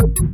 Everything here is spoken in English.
you